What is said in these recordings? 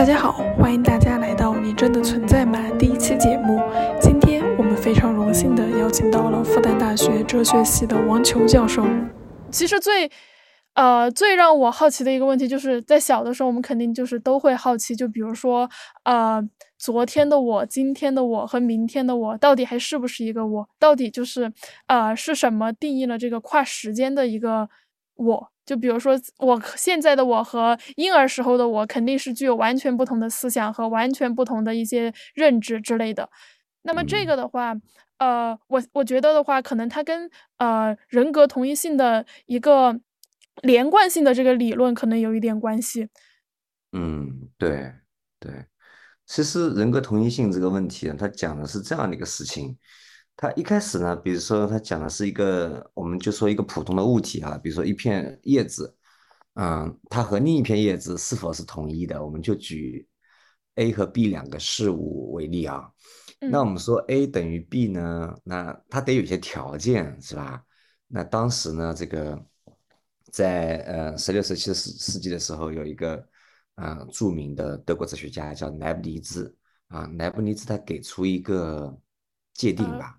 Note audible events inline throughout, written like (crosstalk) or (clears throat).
大家好，欢迎大家来到《你真的存在吗》第一期节目。今天我们非常荣幸的邀请到了复旦大学哲学系的王球教授。其实最，呃，最让我好奇的一个问题，就是在小的时候，我们肯定就是都会好奇，就比如说，呃，昨天的我、今天的我和明天的我，到底还是不是一个我？到底就是，呃，是什么定义了这个跨时间的一个我？就比如说，我现在的我和婴儿时候的我，肯定是具有完全不同的思想和完全不同的一些认知之类的。那么这个的话，呃，我我觉得的话，可能它跟呃人格同一性的一个连贯性的这个理论可能有一点关系。嗯，对对，其实人格同一性这个问题呢，它讲的是这样的一个事情。它一开始呢，比如说他讲的是一个，我们就说一个普通的物体啊，比如说一片叶子，嗯，它和另一片叶子是否是统一的？我们就举 A 和 B 两个事物为例啊。那我们说 A 等于 B 呢，那它得有些条件，是吧？那当时呢，这个在呃十六、十七世世纪的时候，有一个啊著名的德国哲学家叫莱布尼兹啊，莱布尼兹他给出一个界定吧。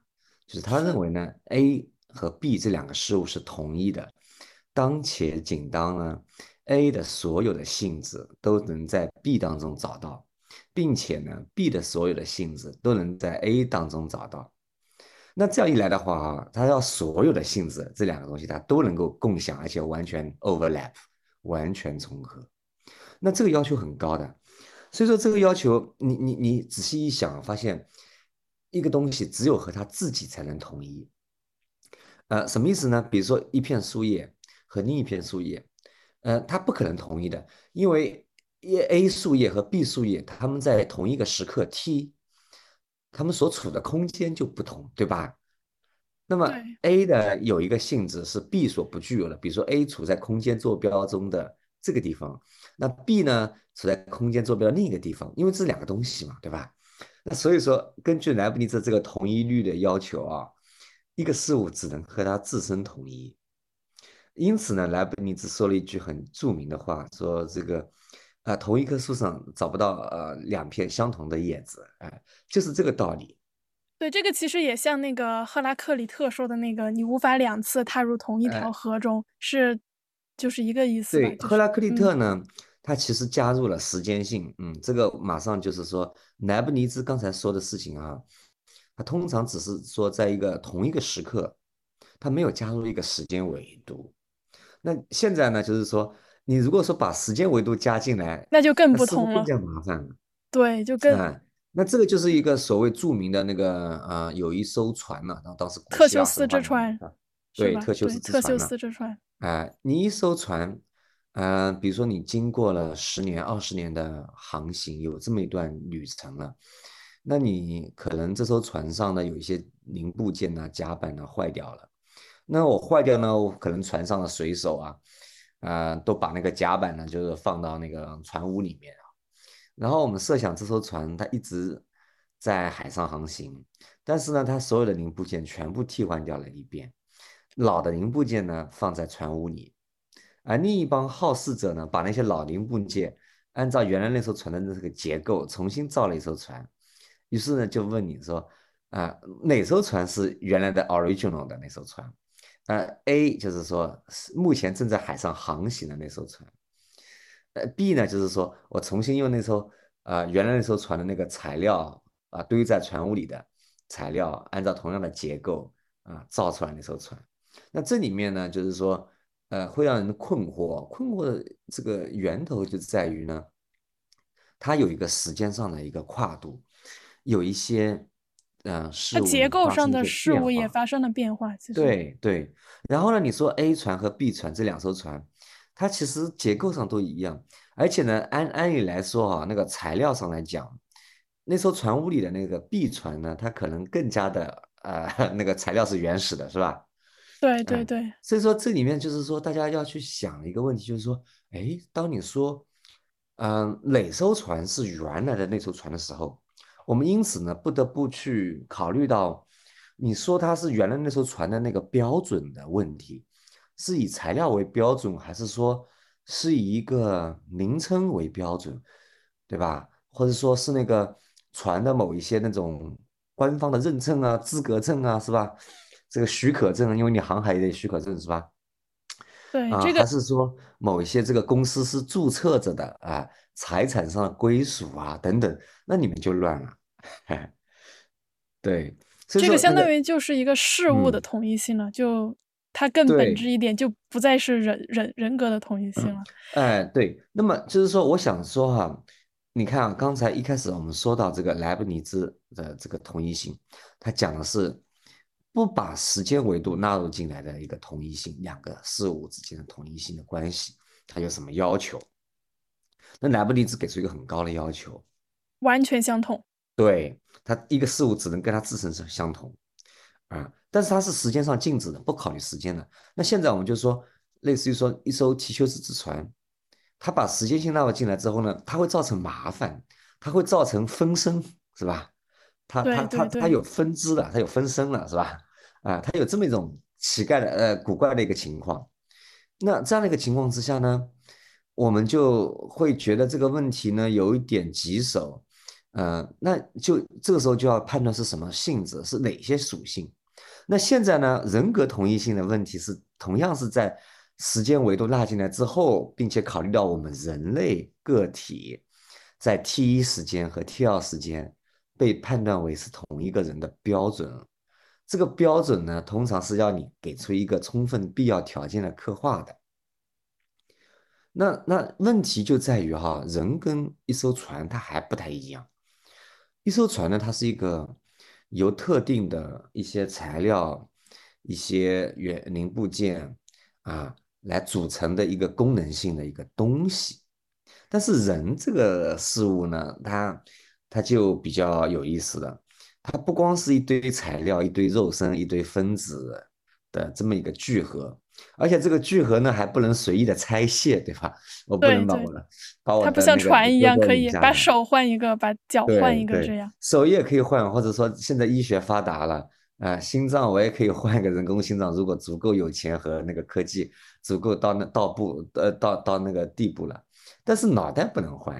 就是他认为呢，A 和 B 这两个事物是同一的，当且仅当呢，A 的所有的性质都能在 B 当中找到，并且呢，B 的所有的性质都能在 A 当中找到。那这样一来的话啊，他要所有的性质这两个东西它都能够共享，而且完全 overlap，完全重合。那这个要求很高的，所以说这个要求，你你你仔细一想，发现。一个东西只有和它自己才能统一，呃，什么意思呢？比如说一片树叶和另一片树叶，呃，它不可能统一的，因为 A 树叶和 B 树叶，它们在同一个时刻 t，它们所处的空间就不同，对吧？那么 A 的有一个性质是 B 所不具有的，比如说 A 处在空间坐标中的这个地方，那 B 呢处在空间坐标的另一个地方，因为这是两个东西嘛，对吧？那所以说，根据莱布尼兹这个同一律的要求啊，一个事物只能和它自身统一。因此呢，莱布尼兹说了一句很著名的话，说这个，啊，同一棵树上找不到呃两片相同的叶子，哎，就是这个道理。对，这个其实也像那个赫拉克里特说的那个，你无法两次踏入同一条河中，是就是一个意思。对，赫拉克利特呢。它其实加入了时间性，嗯，这个马上就是说莱布尼兹刚才说的事情啊，它通常只是说在一个同一个时刻，它没有加入一个时间维度。那现在呢，就是说你如果说把时间维度加进来，那就更不同了，更加麻烦了。对，就更那这个就是一个所谓著名的那个呃，有一艘船呢，然后当时特修斯之船，对，特修斯特修斯之船，哎，你一艘船。呃，比如说你经过了十年、二十年的航行，有这么一段旅程了，那你可能这艘船上呢有一些零部件呢、甲板呢坏掉了。那我坏掉呢，我可能船上的水手啊，啊，都把那个甲板呢就是放到那个船坞里面啊。然后我们设想这艘船它一直在海上航行，但是呢，它所有的零部件全部替换掉了一遍，老的零部件呢放在船坞里。而另一帮好事者呢，把那些老零部件按照原来那艘船的那个结构重新造了一艘船。于是呢，就问你说，啊，哪艘船是原来的 original 的那艘船？呃，A 就是说目前正在海上航行的那艘船。呃，B 呢就是说我重新用那艘啊原来那艘船的那个材料啊堆在船坞里的材料，按照同样的结构啊造出来那艘船。那这里面呢，就是说。呃，会让人困惑。困惑的这个源头就在于呢，它有一个时间上的一个跨度，有一些嗯事物结构上的事物也发生了变化。对对。然后呢，你说 A 船和 B 船这两艘船，它其实结构上都一样，而且呢，按按理来说啊，那个材料上来讲，那艘船坞里的那个 B 船呢，它可能更加的呃 (laughs) 那个材料是原始的，是吧？对对对，所以说这里面就是说，大家要去想一个问题，就是说，哎，当你说，嗯，哪艘船是原来的那艘船的时候，我们因此呢，不得不去考虑到，你说它是原来那艘船的那个标准的问题，是以材料为标准，还是说是以一个名称为标准？对吧？或者说是那个船的某一些那种官方的认证啊、资格证啊，是吧？这个许可证，因为你航海也得许可证，是吧？对，啊，这个还是说某一些这个公司是注册着的啊，财产上的归属啊等等，那你们就乱了。(laughs) 对，这个相当于就是一个事物的嗯统一性了，就它更本质一点，就不再是人人人格的统一性了。哎，对，那么就是说，我想说哈，你看啊，刚才一开始我们说到这个莱布尼兹的这个统一性，他讲的是不把时间维度纳入进来的一个同一性，两个事物之间的同一性的关系，它有什么要求？那莱布尼兹给出一个很高的要求，完全相同。对，它一个事物只能跟它自身是相同啊，但是它是时间上静止的，不考虑时间的。那现在我们就说，类似于说一艘提修斯之船，它把时间性纳入进来之后呢，它会造成麻烦，它会造成分身，是吧？它对它它对对它有分支的，它有分身了，是吧？啊，它有这么一种奇怪的呃古怪的一个情况。那这样的一个情况之下呢，我们就会觉得这个问题呢有一点棘手，呃，那就这个时候就要判断是什么性质，是哪些属性。那现在呢，人格同一性的问题是同样是在时间维度纳进来之后，并且考虑到我们人类个体在 T 一时间和 T 二时间被判断为是同一个人的标准。这个标准呢，通常是要你给出一个充分必要条件的刻画的。那那问题就在于哈，人跟一艘船它还不太一样。一艘船呢，它是一个由特定的一些材料、一些原零部件啊来组成的一个功能性的一个东西。但是人这个事物呢，它它就比较有意思了。它不光是一堆材料、一堆肉身、一堆分子的这么一个聚合，而且这个聚合呢还不能随意的拆卸，对吧？我不能把我的把我它不像船一样，可以把手换一个，把脚换一个，这样。手也可以换，或者说现在医学发达了，啊、心脏我也可以换一个人工心脏，如果足够有钱和那个科技足够到那到步呃到到那个地步了，但是脑袋不能换，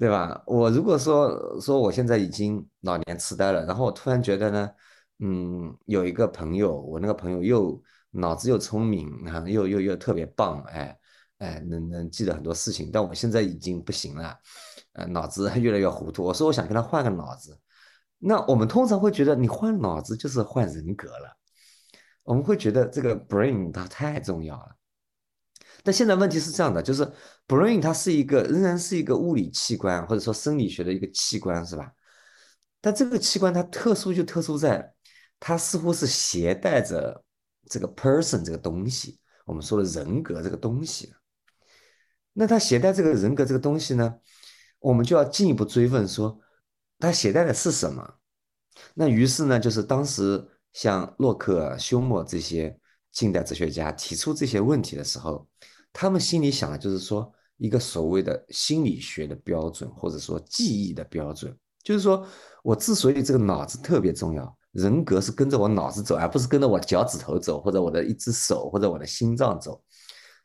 对吧？我如果说说我现在已经老年痴呆了，然后我突然觉得呢，嗯，有一个朋友，我那个朋友又脑子又聪明啊，又又又特别棒，哎哎，能能记得很多事情，但我现在已经不行了，呃，脑子越来越糊涂。我说我想跟他换个脑子，那我们通常会觉得你换脑子就是换人格了，我们会觉得这个 brain 它太重要了。但现在问题是这样的，就是 brain 它是一个仍然是一个物理器官或者说生理学的一个器官，是吧？但这个器官它特殊就特殊在，它似乎是携带着这个 person 这个东西，我们说的人格这个东西。那它携带这个人格这个东西呢，我们就要进一步追问说，它携带的是什么？那于是呢，就是当时像洛克、休谟这些近代哲学家提出这些问题的时候，他们心里想的就是说一个所谓的心理学的标准，或者说记忆的标准，就是说我之所以这个脑子特别重要，人格是跟着我脑子走，而不是跟着我脚趾头走，或者我的一只手，或者我的心脏走，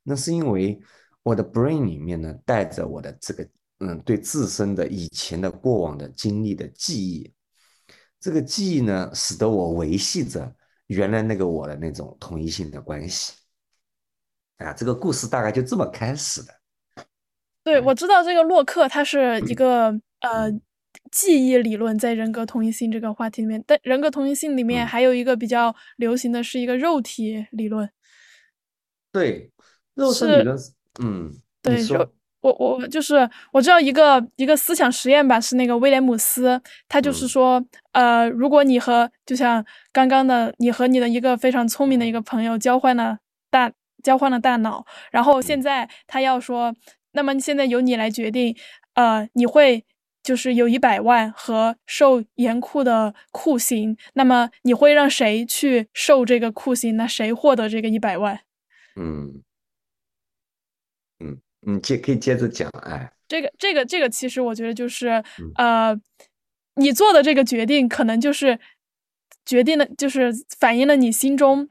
那是因为我的 brain 里面呢带着我的这个嗯对自身的以前的过往的经历的记忆。这个记忆呢，使得我维系着原来那个我的那种统一性的关系。啊，这个故事大概就这么开始的。对，我知道这个洛克，他是一个呃嗯。记忆理论在人格同一性这个话题里面，但人格同一性里面嗯。还有一个比较流行的是一个肉体理论。对，肉身是理论，嗯，对，我我就是我知道一个一个思想实验吧，是那个威廉姆斯，他就是嗯。说，呃，如果你和就像刚刚的你和你的一个非常聪明的一个朋友交换了大交换了大脑，然后现嗯在他要说，那么现在由你来决定，呃，你会就是有一百万和受严酷的酷刑，那么你会让谁去受这个酷刑？那谁获得这个一百万？嗯嗯，你接可以接着讲，哎，这个这个这个，其实我觉得就是嗯呃，你做的这个决定，可能就是决定了，就是反映了你心中，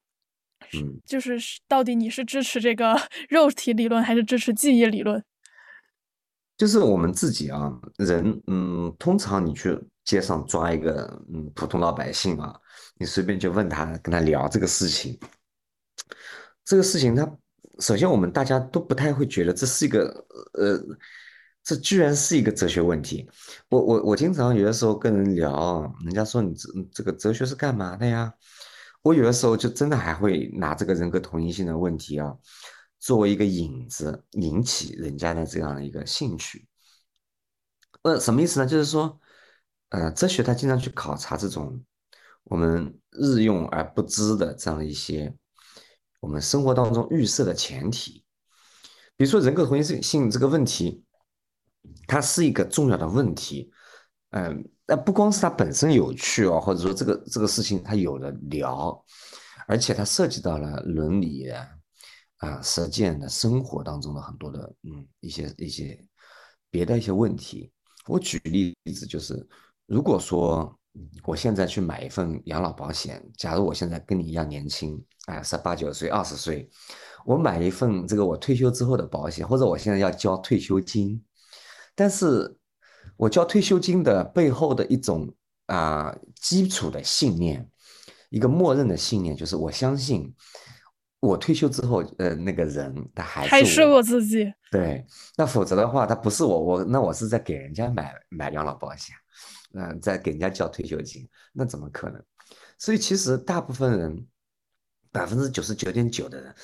嗯就是是到底你是支持这个 (laughs) 肉体理论，还是支持记忆理论？就是我们自己啊，人，嗯，通常你去街上抓一个，嗯，普通老百姓啊，你随便就问他，跟他聊这个事情，这个事情他，首先我们大家都不太会觉得这是一个，呃，这居然是一个哲学问题。我我我经常有的时候跟人聊，人家说你这这个哲学是干嘛的呀？我有的时候就真的还会拿这个人格同一性的问题啊。作为一个引子，引起人家的这样的一个兴趣，呃，什么意思呢？就是说，呃，哲学它经常去考察这种我们日用而不知的这样的一些我们生活当中预设的前提，比如说人格同一性这个问题，它是一个重要的问题，嗯，那不光是它本身有趣哦，或者说这个这个事情它有的聊，而且它涉及到了伦理。啊，实践的生活当中的很多的，嗯，一些一些别的一些问题。我举例子就是，如果说我现在去买一份养老保险，假如我现在跟你一样年轻，啊，十八九岁、二十岁，我买一份这个我退休之后的保险，或者我现在要交退休金，但是我交退休金的背后的一种啊基础的信念，一个默认的信念，就是我相信。我退休之后，呃，那个人他还是还是我自己。对，那否则的话，他不是我，我那我是在给人家买买养老保险，嗯，在给人家交退休金，那怎么可能？所以其实大部分人，百分之九十九点九的人，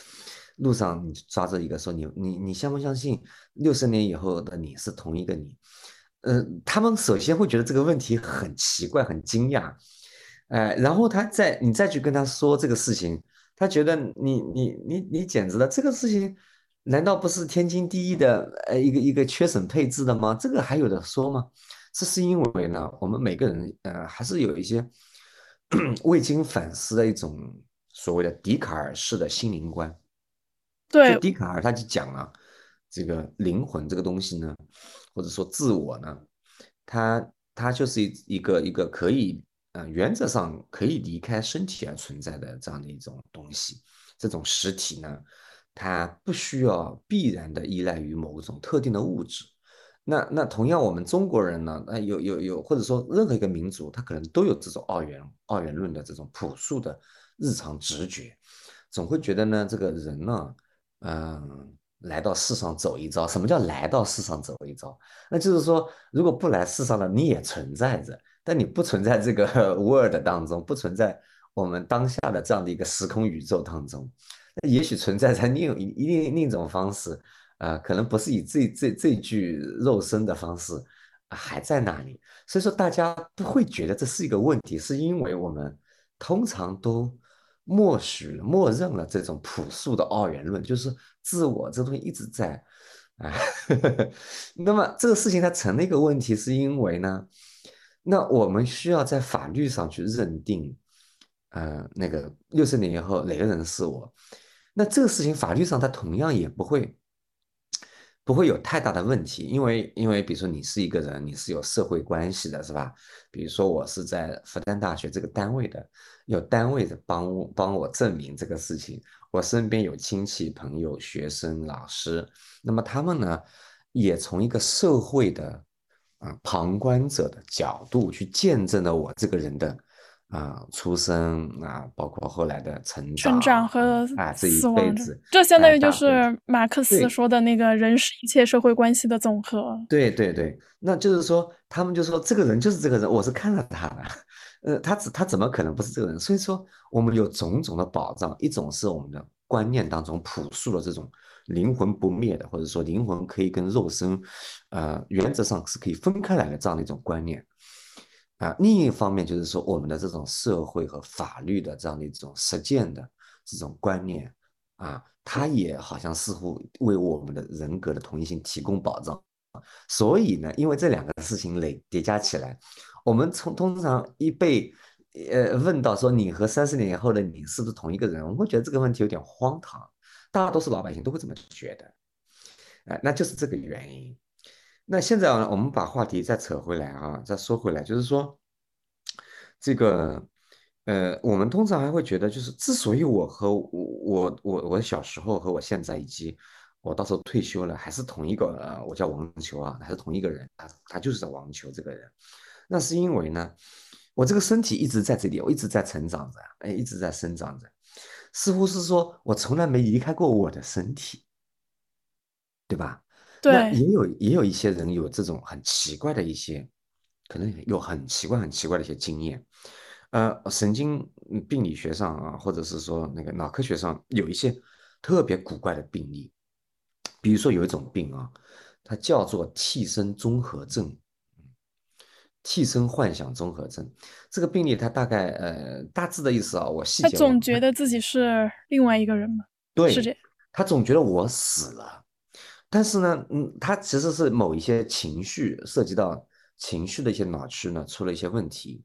路上你抓着一个说你你你相不相信六十年以后的你是同一个你？嗯，他们首先会觉得这个问题很奇怪、很惊讶，哎，然后他再你再去跟他说这个事情。他觉得你你你你简直了，这个事情难道不是天经地义的呃一个一个缺省配置的吗？这个还有的说吗？这是因为呢，我们每个人呃还是有一些 (clears throat) 未经反思的一种所谓的笛卡尔式的心灵观。对，笛卡尔他就讲了这个灵魂这个东西呢，或者说自我呢，它它就是一一个一个可以。嗯，原则上可以离开身体而存在的这样的一种东西，这种实体呢，它不需要必然的依赖于某种特定的物质。那那同样，我们中国人呢，那有有有，或者说任何一个民族，他可能都有这种二元二元论的这种朴素的日常直觉，总会觉得呢，这个人呢，嗯，来到世上走一遭。什么叫来到世上走一遭？那就是说，如果不来世上了，你也存在着。但你不存在这个 (laughs) world 当中，不存在我们当下的这样的一个时空宇宙当中，那也许存在在另一另另一种方式，啊，可能不是以这这这具肉身的方式还在那里。所以说，大家不会觉得这是一个问题，是因为我们通常都默许、默认了这种朴素的二元论，就是自我这东西一直在啊。(laughs) 那么这个事情它成了一个问题，是因为呢？那我们需要在法律上去认定，呃，那个六十年以后哪个人是我？那这个事情法律上它同样也不会不会有太大的问题，因为因为比如说你是一个人，你是有社会关系的，是吧？比如说我是在复旦大学这个单位的，有单位的帮帮我证明这个事情，我身边有亲戚朋友、学生、老师，那么他们呢也从一个社会的。啊，旁观者的角度去见证了我这个人的啊出生啊，包括后来的成长、成长和啊这一辈子，这相当于就是马克思说的那个人是一切社会关系的总和。对对对，那就是说，他们就说这个人就是这个人，我是看了他的，呃，他怎他怎么可能不是这个人？所以说，我们有种种的保障，一种是我们的观念当中朴素的这种。灵魂不灭的，或者说灵魂可以跟肉身，呃，原则上是可以分开来的这样的一种观念，啊，另一方面就是说我们的这种社会和法律的这样的一种实践的这种观念，啊，它也好像似乎为我们的人格的同一性提供保障，所以呢，因为这两个事情累叠加起来，我们从通常一被呃问到说你和三十年以后的你是不是同一个人，我会觉得这个问题有点荒唐。大多数老百姓都会这么觉得，哎，那就是这个原因。那现在，我们把话题再扯回来啊，再说回来，就是说，这个，呃，我们通常还会觉得，就是之所以我和我我我我小时候和我现在以及我到时候退休了还是同一个，呃，我叫王球啊，还是同一个人，他他就是叫王球这个人。那是因为呢，我这个身体一直在这里，我一直在成长着，哎，一直在生长着，似乎是说我从来没离开过我的身体，对吧？那对，也有也有一些人有这种很奇怪的一些，可能有很奇怪很奇怪的一些经验。呃，神经病理学上啊，或者是说那个脑科学上有一些特别古怪的病例，比如说有一种病啊，它叫做替身综合症，替身幻想综合症。这个病例它大概呃大致的意思啊，我细他节他。总觉得自己是另外一个人嘛，是这对，样。他总觉得我死了，但是呢，嗯，他其实是某一些情绪涉及到情绪的一些脑区呢出了一些问题，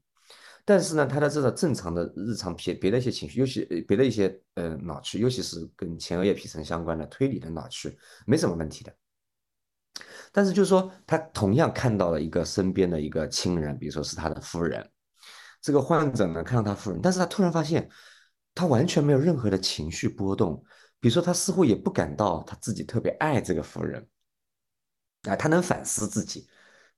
但是呢，他的这个正常的日常别别的一些情绪，尤其呃别的一些呃脑区，尤其是跟前额叶皮层相关的推理的脑区，没什么问题的。但是就是说，他同样看到了一个身边的一个亲人，比如说是他的夫人，这个患者呢看到他夫人，但是他突然发现，他完全没有任何的情绪波动，比如说他似乎也不感到他自己特别爱这个夫人，啊，他能反思自己，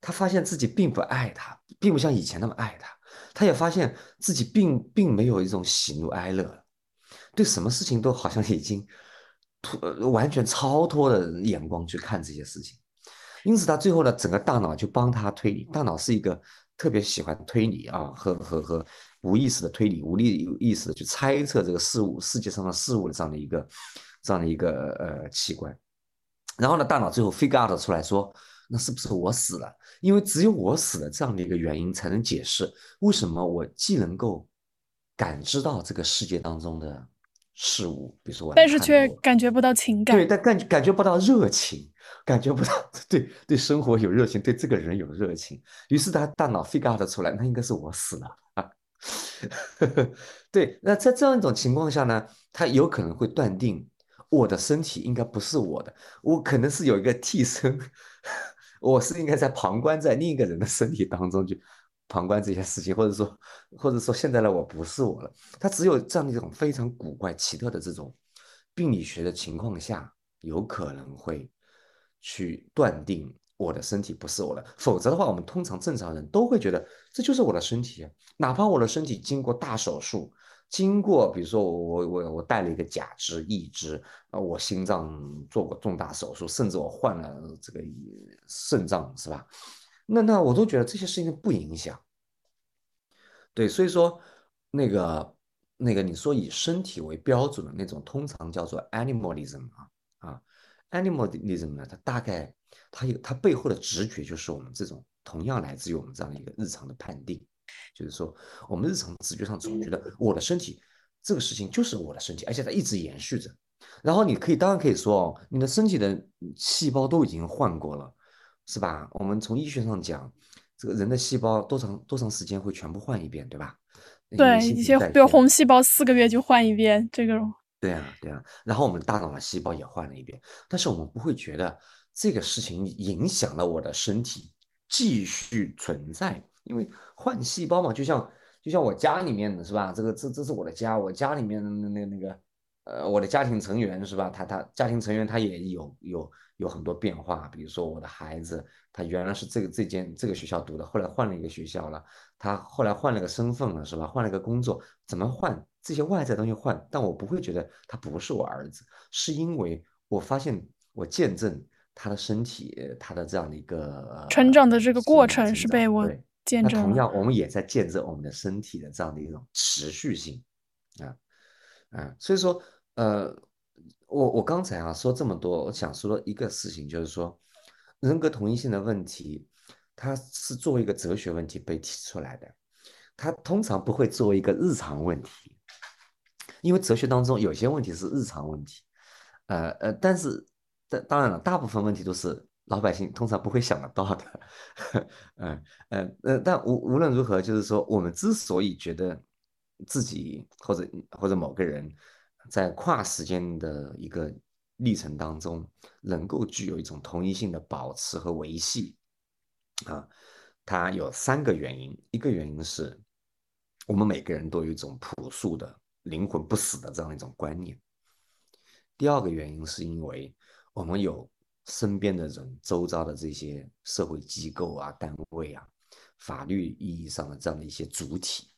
他发现自己并不爱他，并不像以前那么爱他，他也发现自己并并没有一种喜怒哀乐，对什么事情都好像已经脱呃完全超脱的眼光去看这些事情。因此，他最后呢，整个大脑就帮他推理。大脑是一个特别喜欢推理啊，和和和无意识的推理、无力有意识的去猜测这个事物、世界上的事物的这样的一个这样的一个呃器官。然后呢，大脑最后 figure out 出来说，那是不是我死了？因为只有我死了这样的一个原因，才能解释为什么我既能够感知到这个世界当中的事物，比如说我但是却感觉不到情感对，但感感觉不到热情，感觉不到 (laughs) 对对生活有热情，对这个人有热情。于是他大脑 figure out 出来，那应该是我死了啊。(laughs) 对，那在这样一种情况下呢，他有可能会断定我的身体应该不是我的，我可能是有一个替身，(laughs) 我是应该在旁观在另一个人的身体当中去旁观这些事情，或者说或者说现在的我不是我了。他只有这样一种非常古怪奇特的这种病理学的情况下，有可能会去断定我的身体不是我的，否则的话，我们通常正常人都会觉得这就是我的身体，哪怕我的身体经过大手术，经过比如说我我我我带了一个假肢、义肢，啊，我心脏做过重大手术，甚至我换了这个肾脏，是吧？那那我都觉得这些事情不影响。对，所以说那个那个你说以身体为标准的那种，通常叫做 animalism 啊，animalism 呢，它大概它有它背后的直觉就是我们这种同样来自于我们这样的一个日常的判定，就是说我们日常直觉上总觉得我的身体这个事情就是我的身体，而且它一直延续着。然后你可以当然可以说哦，你的身体的细胞都已经换过了，是吧？我们从医学上讲。这个人的细胞多长多长时间会全部换一遍，对吧？对，一些比如。红细胞四个月就换一遍，这个对啊，对啊。然后我们大脑的细胞也换了一遍，但是我们不会觉得这个事情影响了我的身体继续存在，因为换细胞嘛，就像就像我家里面的是吧？这个这这是我的家，我家里面的那那那个呃，我的家庭成员是吧？他他家庭成员他也有有有很多变化，比如说我的孩子，他原来是这个这间这个学校读的，后来换了一个学校了，他后来换了个身份了，是吧？换了个工作，怎么换？这些外在东西换，但我不会觉得他不是我儿子，是因为我发现我见证他的身体，他的这样的一个成长的这个过程是被我见证。同样我们也在见证我们的身体的这样的一种持续性啊。啊，所以说，呃，我我刚才啊说这么多，我想说一个事情，就是说，人格同一性的问题，它是作为一个哲学问题被提出来的，它通常不会作为一个日常问题，因为哲学当中有些问题是日常问题，呃呃，但是当当然了，大部分问题都是老百姓通常不会想得到的，嗯呃呃，但无无论如何，就是说，我们之所以觉得自己或者或者某个人在跨时间的一个历程当中，能够具有一种同一性的保持和维系，啊，它有三个原因，一个原因是我们每个人都有一种朴素的灵魂不死的这样一种观念。第二个原因是因为我们有身边的人、周遭的这些社会机构啊、单位啊、法律意义上的这样的一些主体，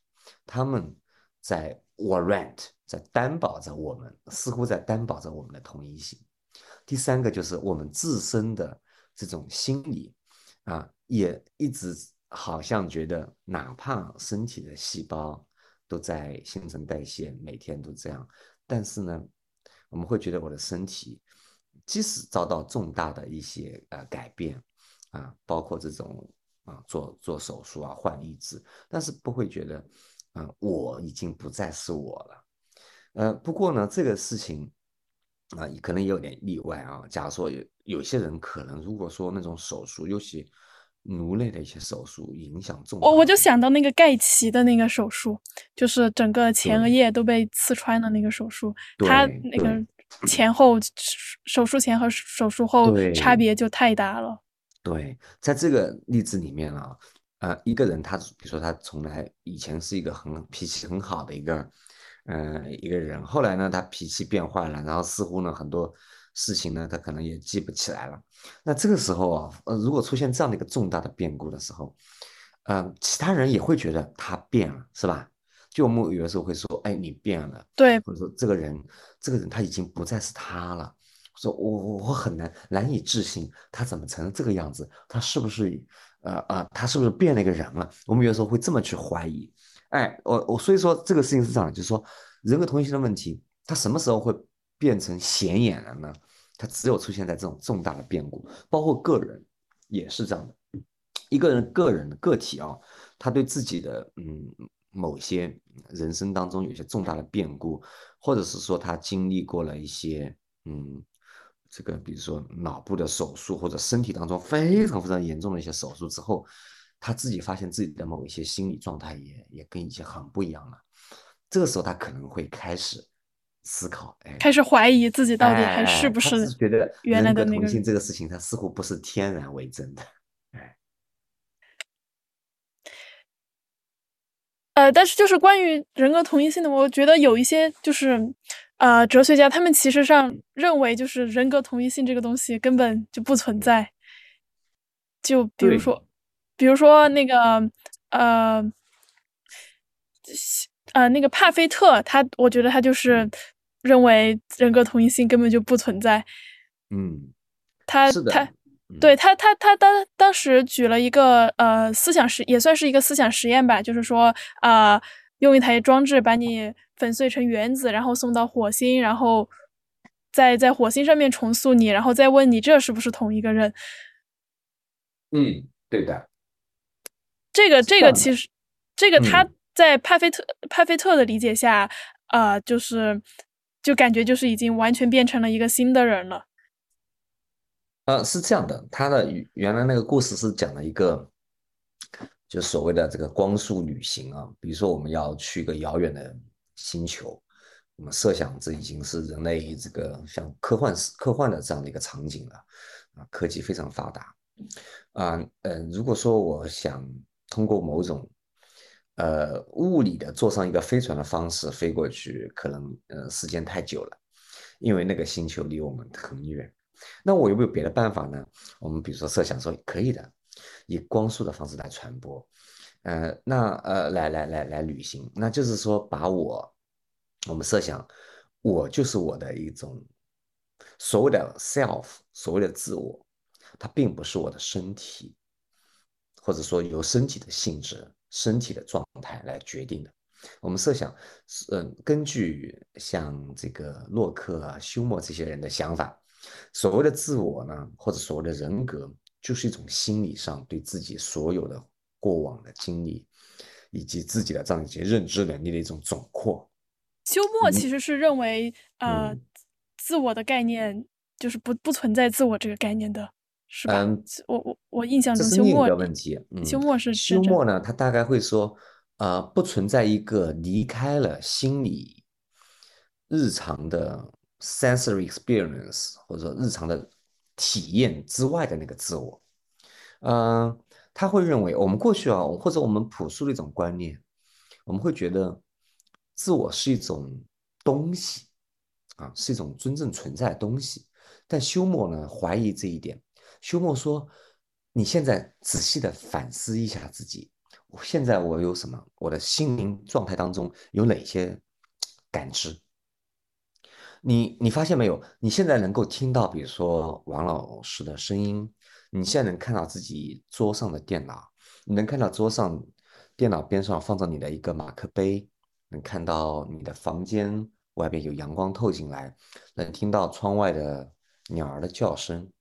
他们在 warrant 在担保着我们，似乎在担保着我们的同一性。第三个就是我们自身的这种心理啊，也一直好像觉得，哪怕身体的细胞都在新陈代谢，每天都这样，但是呢，我们会觉得我的身体即使遭到重大的一些呃改变啊，包括这种啊做做手术啊换义肢，但是不会觉得，嗯，我已经不再是我了。呃，不过呢，这个事情。啊，可能也有点例外啊。假如说有有些人可能，如果说那种手术，尤其颅内的一些手术，影响重，我我就想到那个盖奇的那个手术，就是整个前额叶都被刺穿的那个手术，他那个前后手术前和手术后差别就太大了。对，在这个例子里面啊，呃，一个人他比如说他从来以前是一个很脾气很好的一个。嗯，一个人后来呢，他脾气变坏了，然后似乎呢很多事情呢，他可能也记不起来了。那这个时候啊，呃，如果出现这样的一个重大的变故的时候，嗯，其他人也会觉得他变了，是吧？就我们有的时候会说，哎，你变了，对，或者说这个人，这个人他已经不再是他了。说我我我很难难以置信，他怎么成了这个样子？他是不是呃呃，他是不是变了一个人了？我们有的时候会这么去怀疑。哎，我我所以说这个事情是这样，就是说人格同一性的问题，他什么时候会变成显眼了呢？它只有出现在这种重大的变故，包括个人也是这样的。一个人个人的个体啊，他对自己的嗯某些人生当中有些重大的变故，或者是说他经历过了一些嗯这个比如说脑部的手术，或者身体当中非常非常严重的一些手术之后。他自己发现自己的某一些心理状态也也跟以前很不一样了，这个时候他可能会开始思考，哎，开始怀疑自己到底还是不是觉得原来的同性这个事情，它似乎不是天然为真的，哎，呃，但是就是关于人格同一性的，我觉得有一些就是呃哲学家他们其实上认为就是人格同一性这个东西根本就不存在，就比如说。比如说那个呃呃那个帕菲特，他我觉得他就是认为人格同一性根本就不存在。嗯，他他对他他他当当时举了一个呃思想实也算是一个思想实验吧，就是说啊用一台装置把你粉碎成原子，然后送到火星，然后在在火星上面重塑你，然后再问你这是不是同一个人？嗯，对的。这个这个其实，这个他在帕菲特帕菲特的理解下，呃，就是就感觉就是已经完全变成了一个新的人了。呃，是这样的，他的原来那个故事是讲了一个，就所谓的这个光速旅行啊，比如说我们要去一个遥远的星球，我们设想这已经是人类这个像科幻科幻的这样的一个场景了啊，科技非常发达啊，嗯，如果说我想。通过某种呃物理的坐上一个飞船的方式飞过去，可能呃时间太久了，因为那个星球离我们很远。那我有没有别的办法呢？我们比如说设想说可以的，以光速的方式来传播，呃，那呃来来来来旅行，那就是说把我我们设想我就是我的一种所谓的 self，所谓的自我，它并不是我的身体。或者说由身体的性质、身体的状态来决定的。我们设想，嗯，根据像这个洛克啊、休谟这些人的想法，所谓的自我呢，或者所谓的人格，就是一种心理上对自己所有的过往的经历，以及自己的这样一些认知能力的一种总括。休谟其实是认为，呃，自我的概念就是不不存在自我这个概念的。嗯，我我我印象中休谟的问题，休谟是休谟呢，他大概会说，呃，不存在一个离开了心理日常的 sensory experience 或者说日常的体验之外的那个自我。嗯，他会认为我们过去啊，或者我们朴素的一种观念，我们会觉得自我是一种东西啊，是一种真正存在的东西。但休谟呢怀疑这一点。休谟说：“你现在仔细的反思一下自己，现在我有什么？我的心灵状态当中有哪些感知？你你发现没有？你现在能够听到，比如说王老师的声音，你现在能看到自己桌上的电脑，你能看到桌上电脑边上放着你的一个马克杯，能看到你的房间外边有阳光透进来，能听到窗外的鸟儿的叫声。”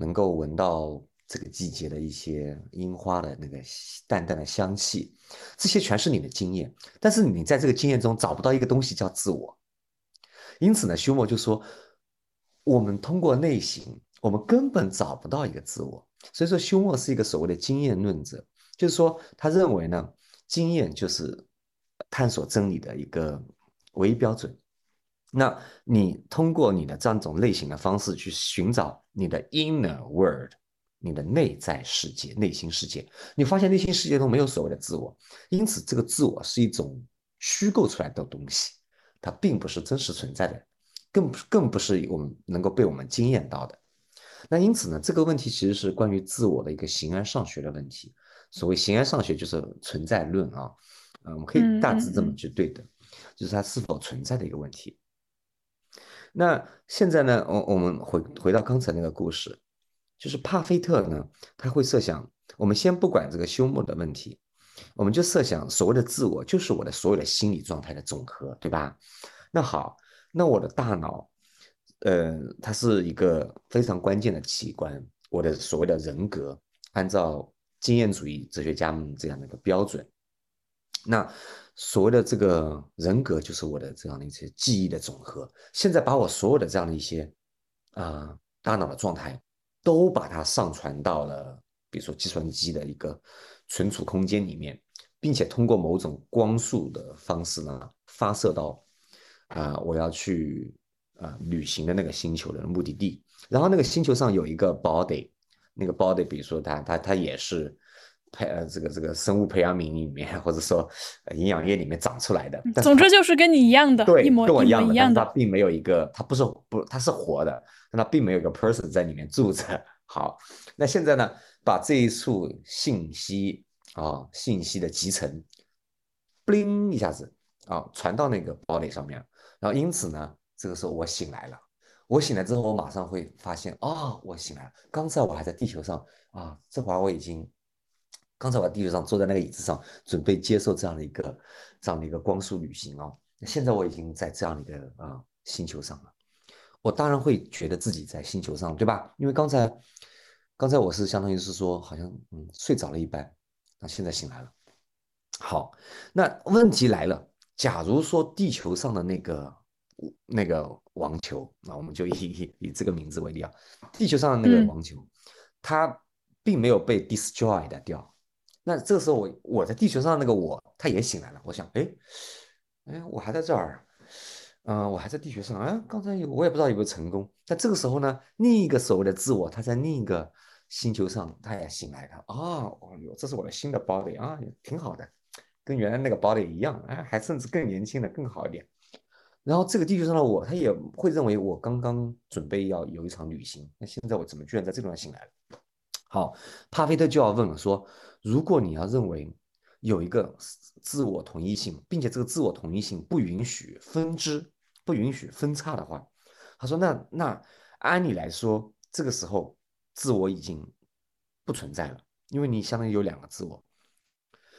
能够闻到这个季节的一些樱花的那个淡淡的香气，这些全是你的经验。但是你在这个经验中找不到一个东西叫自我，因此呢，休谟就说，我们通过内省，我们根本找不到一个自我。所以说，休谟是一个所谓的经验论者，就是说，他认为呢，经验就是探索真理的一个唯一标准。那你通过你的这样一种类型的方式去寻找你的 inner world，你的内在世界、内心世界，你发现内心世界中没有所谓的自我，因此这个自我是一种虚构出来的东西，它并不是真实存在的，更更不是我们能够被我们惊艳到的。那因此呢，这个问题其实是关于自我的一个形而上学的问题。所谓形而上学就是存在论啊，嗯，我们可以大致这么去对的，就是它是否存在的一个问题。那现在呢？我我们回回到刚才那个故事，就是帕菲特呢，他会设想，我们先不管这个休谟的问题，我们就设想所谓的自我就是我的所有的心理状态的总和，对吧？那好，那我的大脑，呃，它是一个非常关键的器官，我的所谓的人格，按照经验主义哲学家们这样的一个标准，那。所谓的这个人格，就是我的这样的一些记忆的总和。现在把我所有的这样的一些啊大脑的状态，都把它上传到了，比如说计算机的一个存储空间里面，并且通过某种光速的方式呢，发射到啊我要去啊旅行的那个星球的目的地。然后那个星球上有一个 body，那个 body，比如说它它它也是。培呃，这个这个生物培养皿里面，(laughs) 或者说营养液里面长出来的，总之就是跟你一样的，对，一模一样的。它并没有一个，它不是不，它是活的，但它并没有一个 person 在里面住着。(laughs) 好，那现在呢，把这一束信息啊，信息的集成，bling 一下子啊，传到那个 body 上面，然后因此呢，这个时候我醒来了。我醒来之后，我马上会发现啊，我醒来了。刚才我还在地球上啊，这会儿我已经。刚才我在地球上坐在那个椅子上，准备接受这样的一个这样的一个光速旅行哦。现在我已经在这样的一个啊星球上了，我当然会觉得自己在星球上，对吧？因为刚才刚才我是相当于是说，好像嗯睡着了一般，那现在醒来了。好，那问题来了，假如说地球上的那个那个王球，那我们就以以这个名字为例啊，地球上的那个王球，它并没有被 destroyed 掉。那这个时候，我我在地球上那个我，他也醒来了。我想，哎，哎，我还在这儿，嗯，我还在地球上。哎，刚才我也不知道有没有成功。但这个时候呢，另一个所谓的自我，他在另一个星球上，他也醒来了。啊，哦哟，这是我的新的 body 啊，挺好的，跟原来那个 body 一样，哎，还甚至更年轻的更好一点。然后这个地球上的我，他也会认为我刚刚准备要有一场旅行。那现在我怎么居然在这地方醒来了？好，帕菲特就要问了，说。如果你要认为有一个自我同一性，并且这个自我同一性不允许分支、不允许分叉的话，他说：“那那按理来说，这个时候自我已经不存在了，因为你相当于有两个自我。”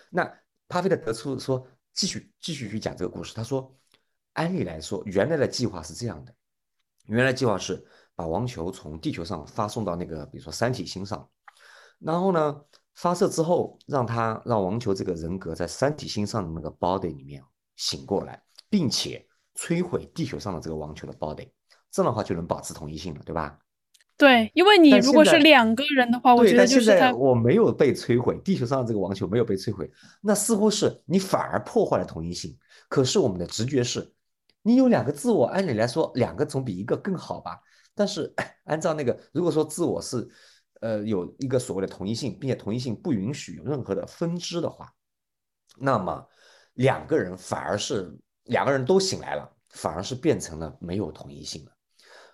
那帕菲特得出说，继续继续去讲这个故事。他说：“按理来说，原来的计划是这样的，原来计划是把王球从地球上发送到那个比如说三体星上，然后呢？”发射之后，让他让王球这个人格在三体星上的那个 body 里面醒过来，并且摧毁地球上的这个王球的 body，这样的话就能保持统一性了，对吧？对，因为你如果是两个人的话，我觉得就是他。我没有被摧毁，地球上的这个王球没有被摧毁，那似乎是你反而破坏了统一性。可是我们的直觉是，你有两个自我，按理来说两个总比一个更好吧？但是 (coughs) 按照那个，如果说自我是。呃，有一个所谓的同一性，并且同一性不允许有任何的分支的话，那么两个人反而是两个人都醒来了，反而是变成了没有同一性了。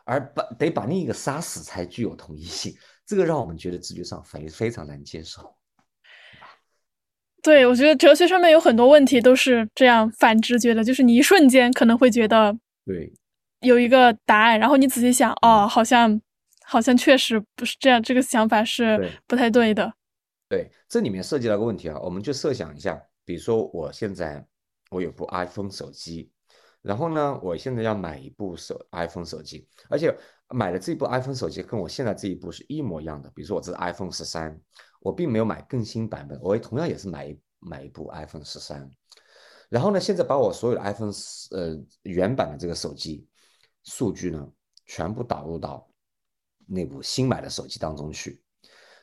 而把得把另一个杀死才具有同一性，这个让我们觉得直觉上非非常难接受。对，我觉得哲学上面有很多问题都是这样反直觉的，就是你一瞬间可能会觉得对有一个答案，然后你仔细想，哦，好像好像确实不是这样，这个想法是不太对的。对，这里面涉及到个问题啊，我们就设想一下，比如说我现在我有部 iPhone 手机，然后呢，我现在要买一部手 iPhone 手机，而且买的这部 iPhone 手机跟我现在这一部是一模一样的，比如说我这是 iPhone 十三。我并没有买更新版本，我也同样也是买一买一部 iPhone 十三，然后呢，现在把我所有的 iPhone 呃原版的这个手机数据呢，全部导入到那部新买的手机当中去，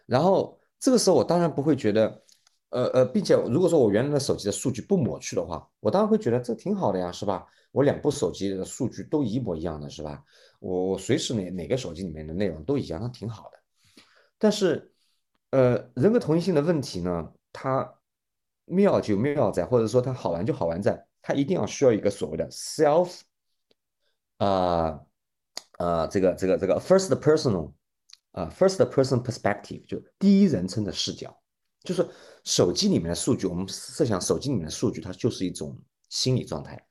然后这个时候我当然不会觉得，呃呃，并且如果说我原来的手机的数据不抹去的话，我当然会觉得这挺好的呀，是吧？我两部手机的数据都一模一样的是吧？我我随时哪哪个手机里面的内容都一样，那挺好的，但是。呃，人格同一性的问题呢，它妙就妙在，或者说它好玩就好玩在，它一定要需要一个所谓的 self，啊，这个这个这个 first personal，啊，first person perspective，就第一人称的视角，就是手机里面的数据，我们设想手机里面的数据，它就是一种心理状态。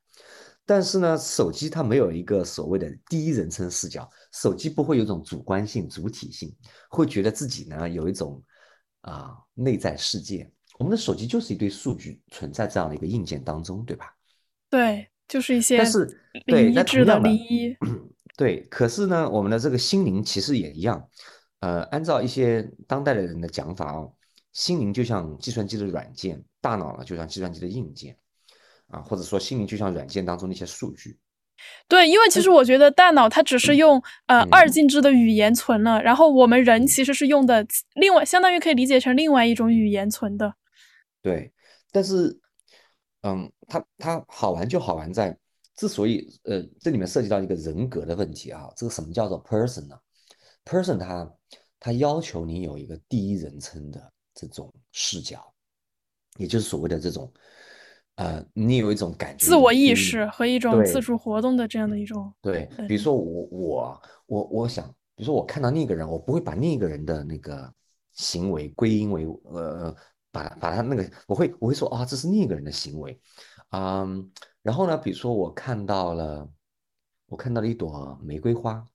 但是呢，手机它没有一个所谓的第一人称视角，手机不会有一种主观性、主体性，会觉得自己呢有一种。啊，内在世界，我们的手机就是一堆数据存在这样的一个硬件当中，对吧？对，就是一些，但是对，那同样的，一，对，可是呢，我们的这个心灵其实也一样。呃，按照一些当代的人的讲法哦，心灵就像计算机的软件，大脑呢就像计算机的硬件，啊，或者说心灵就像软件当中的一些数据。对，因为其实我觉得大脑它只是用呃二进制的语言存了，然后我们人其实是用的另外，相当于可以理解成另外一种语言存的。对，但是，嗯，它它好玩就好玩在，之所以呃这里面涉及到一个人格的问题啊，这个什么叫做 person 呢？person 它它要求你有一个第一人称的这种视角，也就是所谓的这种。呃，你有一种感觉，自我意识和一种自主活动的这样的一种。对，比如说我我我我想，比如说我看到另一个人，我不会把另一个人的那个行为归因为呃，把把他那个，我会我会说啊，这是另一个人的行为，嗯，然后呢，比如说我看到了，我看到了一朵玫瑰花，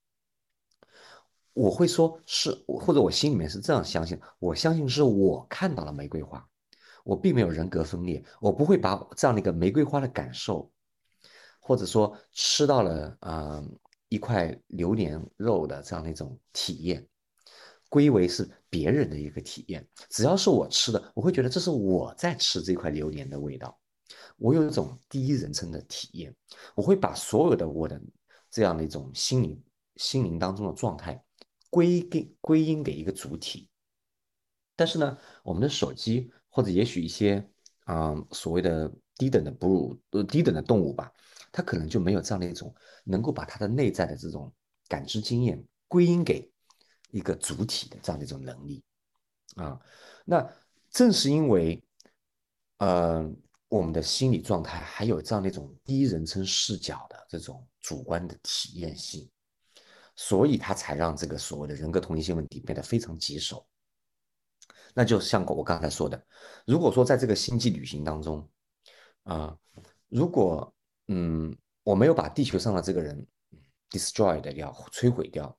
我会说是，或者我心里面是这样相信，我相信是我看到了玫瑰花。我并没有人格分裂，我不会把这样的一个玫瑰花的感受，或者说吃到了啊一块榴莲肉的这样的一种体验，归为是别人的一个体验。只要是我吃的，我会觉得这是我在吃这块榴莲的味道，我有一种第一人称的体验。我会把所有的我的这样的一种心灵心灵当中的状态归给归因给一个主体。但是呢，我们的手机。或者也许一些啊所谓的低等的哺乳呃低等的动物吧，它可能就没有这样的一种能够把它的内在的这种感知经验归因给一个主体的这样的一种能力啊。那正是因为呃我们的心理状态还有这样的一种第一人称视角的这种主观的体验性，所以它才让这个所谓的人格同一性问题变得非常棘手。那就像我刚才说的，如果说在这个星际旅行当中，啊，如果嗯我没有把地球上的这个人 destroyed 掉、摧毁掉，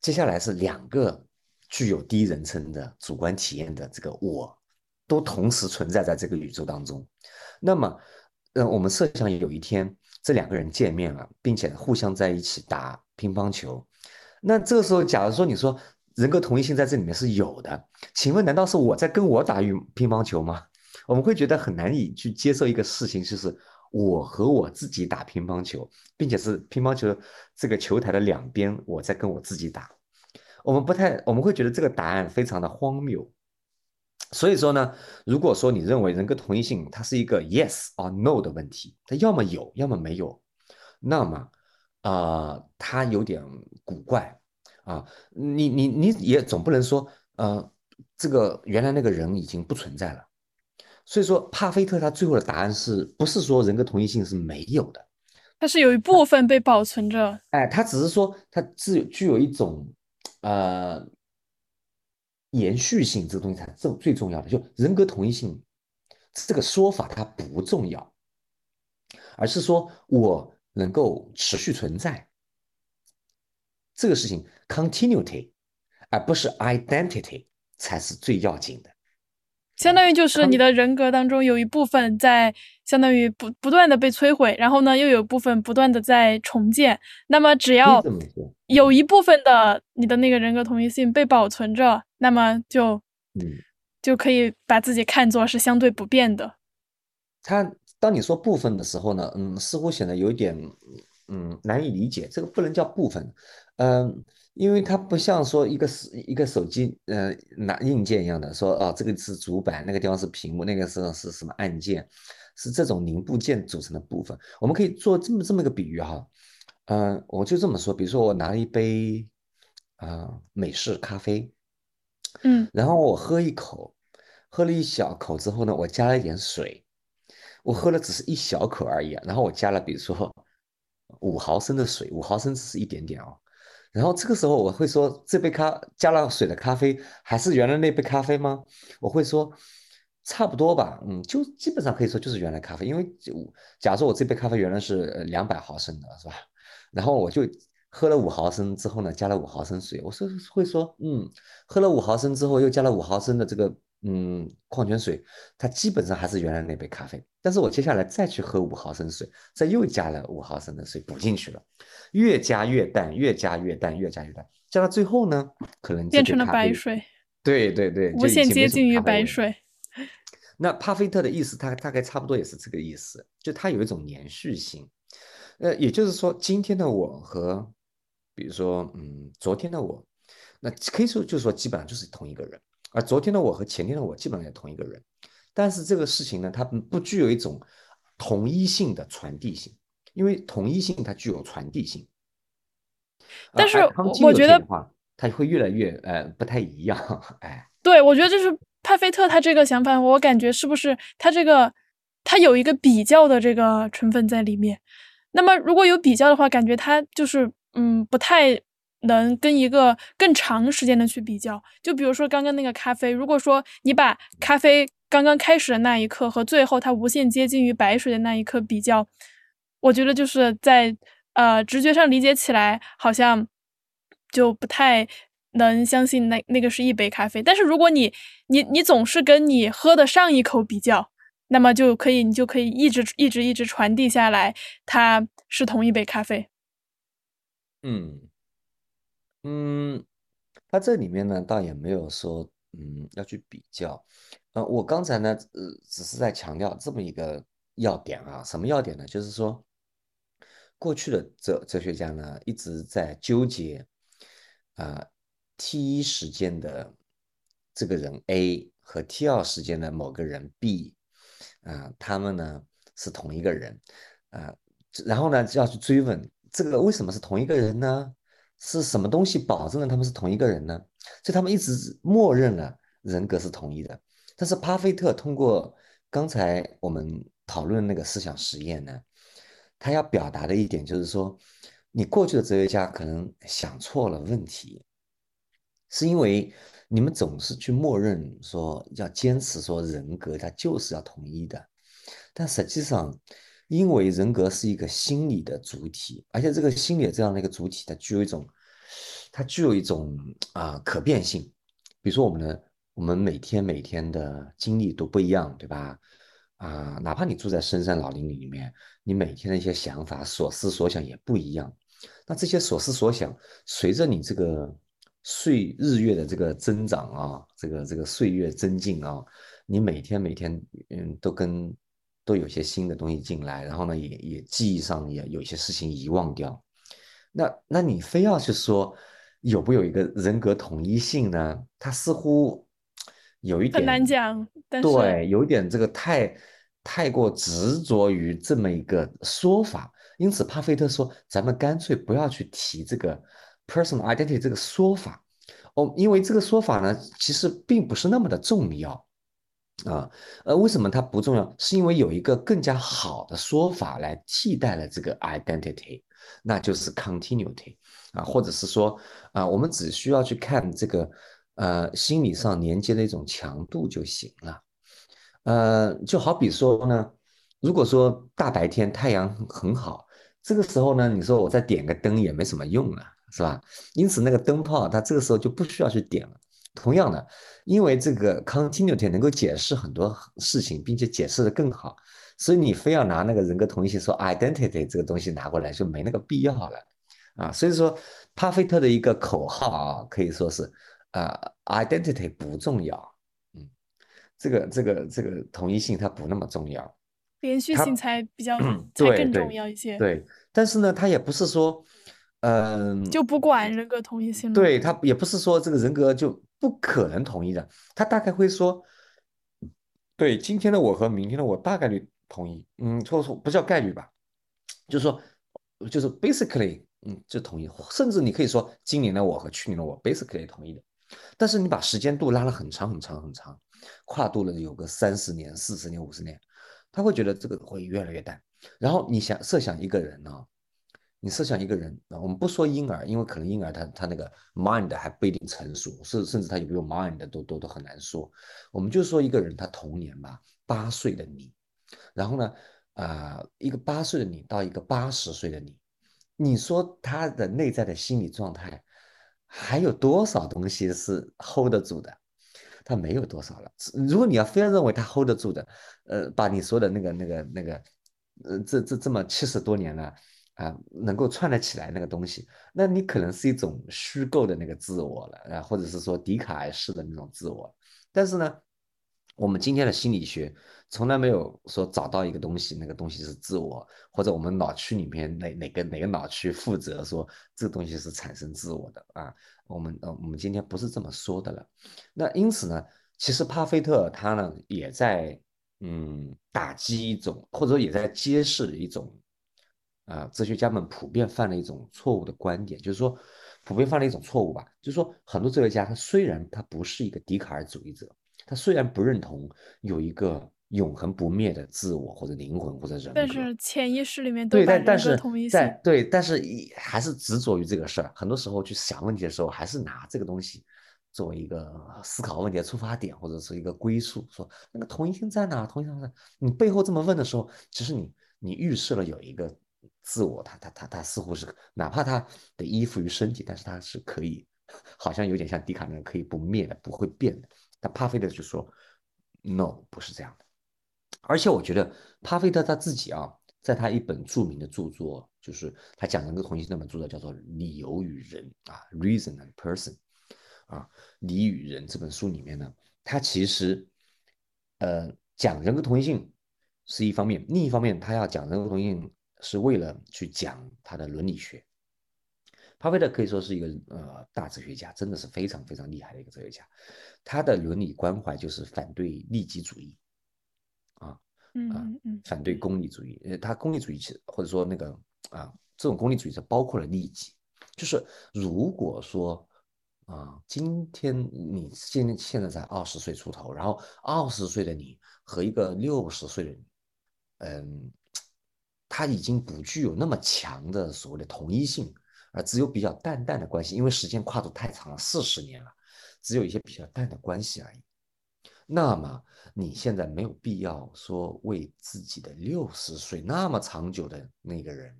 接下来是两个具有第一人称的主观体验的这个我，都同时存在在这个宇宙当中，那么，呃，我们设想有一天这两个人见面了，并且互相在一起打乒乓球，那这个时候，假如说你说。人格同一性在这里面是有的，请问难道是我在跟我打羽乒乓球吗？我们会觉得很难以去接受一个事情，就是我和我自己打乒乓球，并且是乒乓球这个球台的两边，我在跟我自己打。我们不太，我们会觉得这个答案非常的荒谬。所以说呢，如果说你认为人格同一性它是一个 yes or no 的问题，它要么有，要么没有，那么啊，它有点古怪。啊，你你你也总不能说，呃，这个原来那个人已经不存在了，所以说帕菲特他最后的答案是不是说人格同一性是没有的？它是有一部分被保存着。哎，他只是说它具具有一种呃延续性，这个东西才重最重要的。就人格同一性这个说法它不重要，而是说我能够持续存在这个事情，continuity，而不是 identity 才是最要紧的。相当于就是你的人格当中有一部分在相当于不不断的被摧毁，然后呢又有部分不断的在重建。那么只要有一部分的你的那个人格同一性被保存着，那么就嗯就可以把自己看作是相对不变的。他当你说部分的时候呢，嗯，似乎显得有点嗯难以理解。这个不能叫部分，嗯。因为它不像说一个手一个手机，呃，拿硬件一样的，说啊，这个是主板，那个地方是屏幕，那个是是什么按键，是这种零部件组成的部分。我们可以做这么这么一个比喻哈，嗯，我就这么说，比如说我拿了一杯啊美式咖啡，嗯，然后我喝一口，喝了一小口之后呢，我加了一点水，我喝了只是一小口而已，然后我加了比如说五毫升的水，五毫升只是一点点哦。然后这个时候我会说，这杯咖加了水的咖啡还是原来那杯咖啡吗？我会说差不多吧，嗯，就基本上可以说就是原来咖啡，因为就假如说我这杯咖啡原来是两百毫升的，是吧？(laughs) 然后我就喝了五毫升之后呢，加了五毫升水，我是会说，嗯，喝了五毫升之后又加了五毫升的这个。嗯，矿泉水它基本上还是原来那杯咖啡，但是我接下来再去喝五毫升水，再又加了五毫升的水补进去了，越加越淡，越加越淡，越加越淡，加到最后呢，可能变成了白水。对对对，无限接近于白水。那帕菲特的意思，他大概差不多也是这个意思，就他有一种延续性。呃，也就是说，今天的我和，比如说，嗯，昨天的我，那可以说就是说，基本上就是同一个人。而昨天的我和前天的我基本上也同一个人，但是这个事情呢，它不具有一种统一性的传递性，因为统一性它具有传递性。但是我觉得它会越来越呃不太一样，哎。对，我觉得就是帕菲特他这个想法，我感觉是不是他这个他有一个比较的这个成分在里面？那么如果有比较的话，感觉他就是嗯不太。能跟一个更长时间的去比较，就比如说刚刚那个咖啡，如果说你把咖啡刚刚开始的那一刻和最后它无限接近于白水的那一刻比较，我觉得就是在呃直觉上理解起来好像就不太能相信那那个是一杯咖啡。但是如果你你你总是跟你喝的上一口比较，那么就可以你就可以一直一直一直传递下来，它是同一杯咖啡。嗯。嗯，他这里面呢，倒也没有说，嗯，要去比较。呃，我刚才呢，呃，只是在强调这么一个要点啊。什么要点呢？就是说，过去的哲哲学家呢，一直在纠结啊，T 一时间的这个人 A 和 T 二时间的某个人 B，啊，他们呢是同一个人，啊，然后呢就要去追问，这个为什么是同一个人呢？是什么东西保证了他们是同一个人呢？所以他们一直默认了人格是统一的。但是巴菲特通过刚才我们讨论那个思想实验呢，他要表达的一点就是说，你过去的哲学家可能想错了问题，是因为你们总是去默认说要坚持说人格它就是要统一的，但实际上。因为人格是一个心理的主体，而且这个心理这样的一个主体，它具有一种，它具有一种啊可变性。比如说我们的，我们每天每天的经历都不一样，对吧？啊，哪怕你住在深山老林里面，你每天的一些想法、所思所想也不一样。那这些所思所想，随着你这个岁日月的这个增长啊，这个这个岁月增进啊，你每天每天嗯都跟。都有些新的东西进来，然后呢，也也记忆上也有些事情遗忘掉。那那你非要去说有不有一个人格统一性呢？它似乎有一点很难讲。对，有一点这个太太过执着于这么一个说法。因此，巴菲特说，咱们干脆不要去提这个 personal identity 这个说法。哦，因为这个说法呢，其实并不是那么的重要。啊，呃，为什么它不重要？是因为有一个更加好的说法来替代了这个 identity，那就是 continuity 啊，或者是说啊，我们只需要去看这个呃心理上连接的一种强度就行了。呃，就好比说呢，如果说大白天太阳很好，这个时候呢，你说我再点个灯也没什么用了，是吧？因此那个灯泡它这个时候就不需要去点了。同样的，因为这个 continuity 能够解释很多事情，并且解释的更好，所以你非要拿那个人格同一性说 identity 这个东西拿过来就没那个必要了啊。所以说，巴菲特的一个口号啊，可以说是啊，identity 不重要，嗯，这个这个这个同一性它不那么重要，连续性才比较 (clears throat) 才更重要一些。对，但是呢，他也不是说，嗯，就不管人格同一性了。对他也不是说这个人格就。不可能同一的，他大概会说，对今天的我和明天的我大概率同一，嗯，或者说不叫概率吧，就是说，就是 basically，嗯，就同意，甚至你可以说今年的我和去年的我 basically 同意的，但是你把时间度拉了很长很长很长，跨度了有个三十年、四十年、五十年，他会觉得这个会越来越淡。然后你想设想一个人呢？你设想一个人啊，我们不说婴儿，因为可能婴儿他他那个 mind 还不一定成熟，甚甚至他有没有 mind 都都都很难说。我们就说一个人他童年吧，八岁的你，然后呢，啊，一个八岁的你到一个八十岁的你，你说他的内在的心理状态还有多少东西是 hold 得住的？他没有多少了。如果你要非要认为他 hold 得住的，呃，把你说的那个那个那个，呃，这这这么七十多年了。啊，能够串得起来那个东西，那你可能是一种虚构的那个自我了啊，或者是说笛卡尔式的那种自我。但是呢，我们今天的心理学从来没有说找到一个东西，那个东西是自我，或者我们脑区里面哪哪个哪个脑区负责说这个东西是产生自我的啊？我们呃，我们今天不是这么说的了。那因此呢，其实巴菲特他呢也在嗯打击一种，或者说也在揭示一种。啊，哲学家们普遍犯了一种错误的观点，就是说，普遍犯了一种错误吧，就是说，很多哲学家他虽然他不是一个笛卡尔主义者，他虽然不认同有一个永恒不灭的自我或者灵魂或者人格，但是潜意识里面都对，但但是在对，但是还是执着于这个事儿。很多时候去想问题的时候，还是拿这个东西作为一个思考问题的出发点，或者是一个归宿，说那个同一性在哪？同一性在哪你背后这么问的时候，其实你你预设了有一个。自我，他他他他似乎是，哪怕他的依附于身体，但是他是可以，好像有点像笛卡尔可以不灭的，不会变的。但帕菲特就说，no，不是这样的。而且我觉得巴菲特他自己啊，在他一本著名的著作，就是他讲人格同一性那本著作，叫做《理由与人》啊，Reason and Person，啊，理与人这本书里面呢，他其实，呃，讲人格同一性是一方面，另一方面他要讲人格同一性。是为了去讲他的伦理学。巴菲特可以说是一个呃大哲学家，真的是非常非常厉害的一个哲学家。他的伦理关怀就是反对利己主义，啊啊，反对功利主义。呃，他功利主义其实或者说那个啊，这种功利主义是包括了利己。就是如果说啊，今天你现现在才二十岁出头，然后二十岁的你和一个六十岁的你，嗯。他已经不具有那么强的所谓的同一性，而只有比较淡淡的关系，因为时间跨度太长了，四十年了，只有一些比较淡的关系而已。那么你现在没有必要说为自己的六十岁那么长久的那个人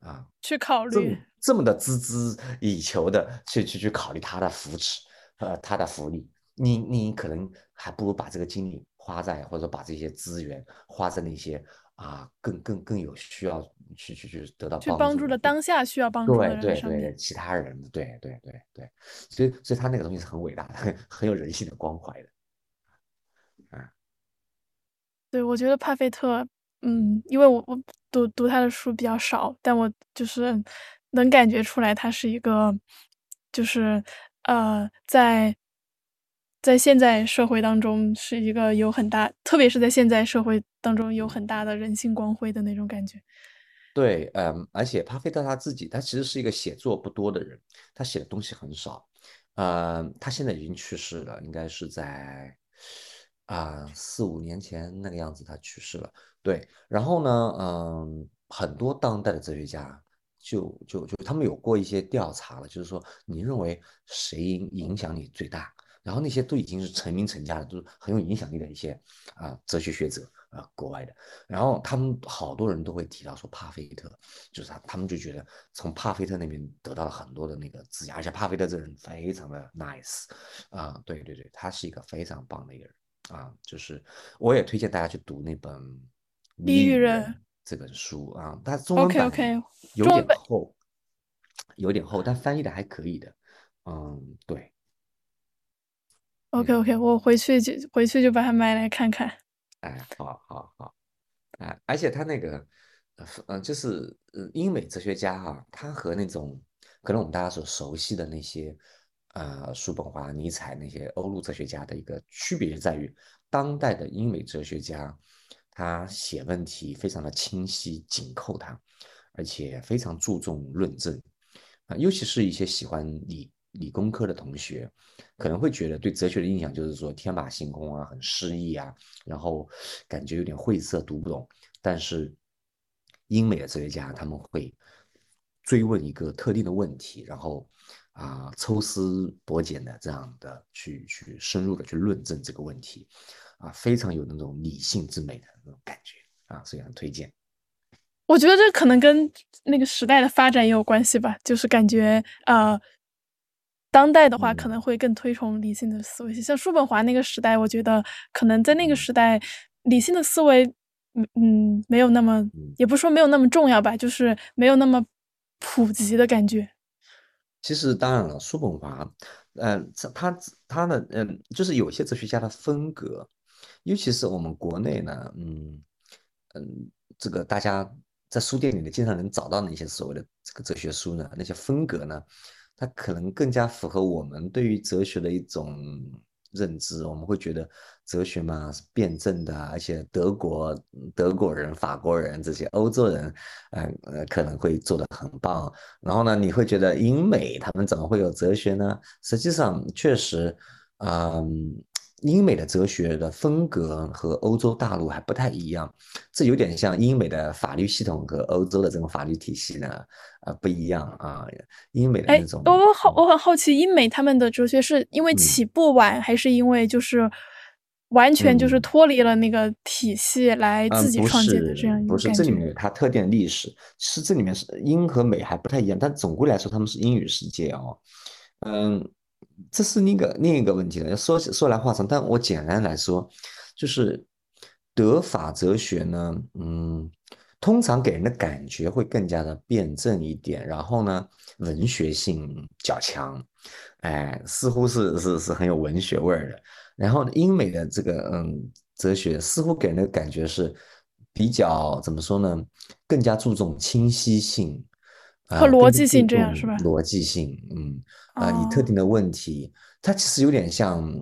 啊去考虑这么的孜孜以求的去去去考虑他的扶持呃他的福利，你你可能还不如把这个精力花在或者把这些资源花在那些。啊，更更更有需要去去去得到去帮助的当下需要帮助的人对对对，其他人对对对对，所以所以他那个东西是很伟大的，很 (laughs) 很有人性的关怀的，啊，对，我觉得帕菲特，嗯，因为我我读读他的书比较少，但我就是能感觉出来，他是一个，就是呃，在。在现在社会当中，是一个有很大，特别是在现在社会当中有很大的人性光辉的那种感觉。对，嗯，而且巴菲特他自己，他其实是一个写作不多的人，他写的东西很少。呃，他现在已经去世了，应该是在啊，四五年前那个样子他去世了。对，然后呢，嗯，很多当代的哲学家就就就他们有过一些调查了，就是说你认为谁影响你最大？然后那些都已经是成名成家的，都是很有影响力的一些啊哲学学者啊，国外的。然后他们好多人都会提到说帕菲特，就是他，他们就觉得从帕菲特那边得到了很多的那个滋养，而且帕菲特这人非常的 nice 啊，对对对，他是一个非常棒的一个人啊，就是我也推荐大家去读那本《地狱人》这本书啊，它中文版有点厚，有点厚，但翻译的还可以的，嗯，对。OK OK，我回去就回去就把它买来看看。哎，好，好，好，哎，而且他那个，呃，就是英美哲学家哈，他和那种可能我们大家所熟悉的那些，呃，叔本华、尼采那些欧陆哲学家的一个区别在于，当代的英美哲学家，他写问题非常的清晰紧扣他，而且非常注重论证，啊，尤其是一些喜欢理。理工科的同学可能会觉得对哲学的印象就是说天马行空啊，很诗意啊，然后感觉有点晦涩，读不懂。但是英美的哲学家他们会追问一个特定的问题，然后啊抽丝剥茧的这样的去去深入的去论证这个问题，啊非常有那种理性之美的那种感觉啊，所以很推荐。我觉得这可能跟那个时代的发展也有关系吧，就是感觉呃。当代的话，可能会更推崇理性的思维。像叔本华那个时代，我觉得可能在那个时代，理性的思维，嗯嗯，没有那么，也不说没有那么重要吧，就是没有那么普及的感觉。其实当然了，叔本华，嗯，他他的嗯，就是有些哲学家的风格，尤其是我们国内呢，嗯嗯，这个大家在书店里面，经常能找到那些所谓的这个哲学书呢，那些风格呢。它可能更加符合我们对于哲学的一种认知，我们会觉得哲学嘛是辩证的，而且德国德国人、法国人这些欧洲人，嗯呃可能会做得很棒。然后呢，你会觉得英美他们怎么会有哲学呢？实际上，确实，嗯。英美的哲学的风格和欧洲大陆还不太一样，这有点像英美的法律系统和欧洲的这种法律体系呢，呃不一样啊。英美的那种，我好我很好奇，英美他们的哲学是因为起步晚，还是因为就是完全就是脱离了那个体系来自己创建的这样一个不是，这里面有它特定的历史，是这里面是英和美还不太一样，但总归来说他们是英语世界哦，嗯。这是另一个另一个问题了。说说来话长，但我简单来说，就是德法哲学呢，嗯，通常给人的感觉会更加的辩证一点，然后呢，文学性较强，哎，似乎是是是很有文学味儿的。然后英美的这个嗯哲学，似乎给人的感觉是比较怎么说呢？更加注重清晰性和逻辑性，这样是吧？逻辑性，嗯。啊，以特定的问题，它其实有点像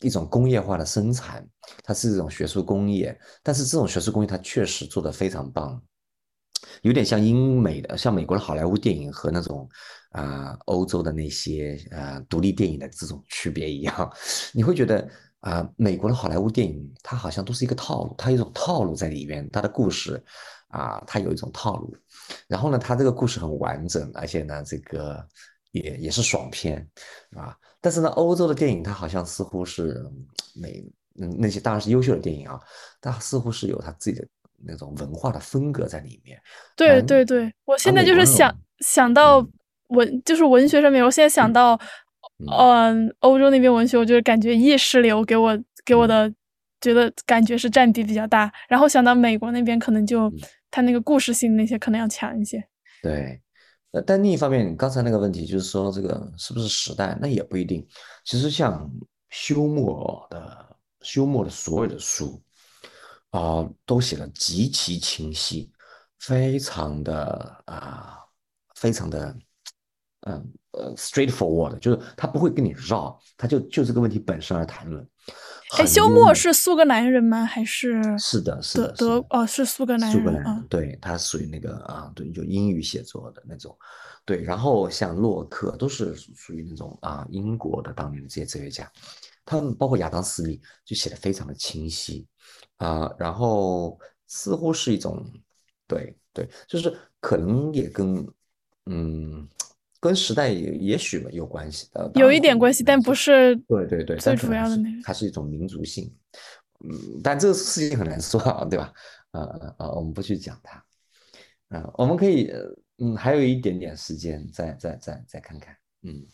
一种工业化的生产，它是一种学术工业，但是这种学术工业它确实做得非常棒，有点像英美的，像美国的好莱坞电影和那种啊欧洲的那些呃独立电影的这种区别一样，你会觉得啊美国的好莱坞电影它好像都是一个套路，它有一种套路在里边，它的故事啊它有一种套路，然后呢他这个故事很完整，而且呢这个。也也是爽片，啊，但是呢，欧洲的电影它好像似乎是美，嗯，那些当然是优秀的电影啊，它似乎是有它自己的那种文化的风格在里面。对对对，我现在就是想想到文，就是文学上面，我现在想到，嗯，欧洲那边文学，我就是感觉意识流给我给我的觉得感觉是占比比较大，然后想到美国那边，可能就它那个故事性那些可能要强一些。对。呃，但另一方面，刚才那个问题就是说，这个是不是时代？那也不一定。其实像休谟的休谟的所有的书啊，都写的极其清晰，非常的啊，非常的嗯呃 straightforward，就是他不会跟你绕，他就就这个问题本身而谈论。哎，休谟是苏格兰人吗？还是是的，是的，德哦，是苏格兰人。苏格兰，对，他属于那个啊，对，就英语写作的那种，对。然后像洛克都是属于那种啊，英国的当年的这些哲学家，他们包括亚当斯密就写的非常的清晰啊、然后似乎是一种对对，就是可能也跟嗯跟时代也也许有关系的，有一点关系，但不是对对对，最主要的那个。还是一种民族性，嗯，但这个事情很难说啊，对吧？呃呃呃，我们不去讲它，啊、我们可以，呃嗯，还有一点点时间再再再再看看，嗯。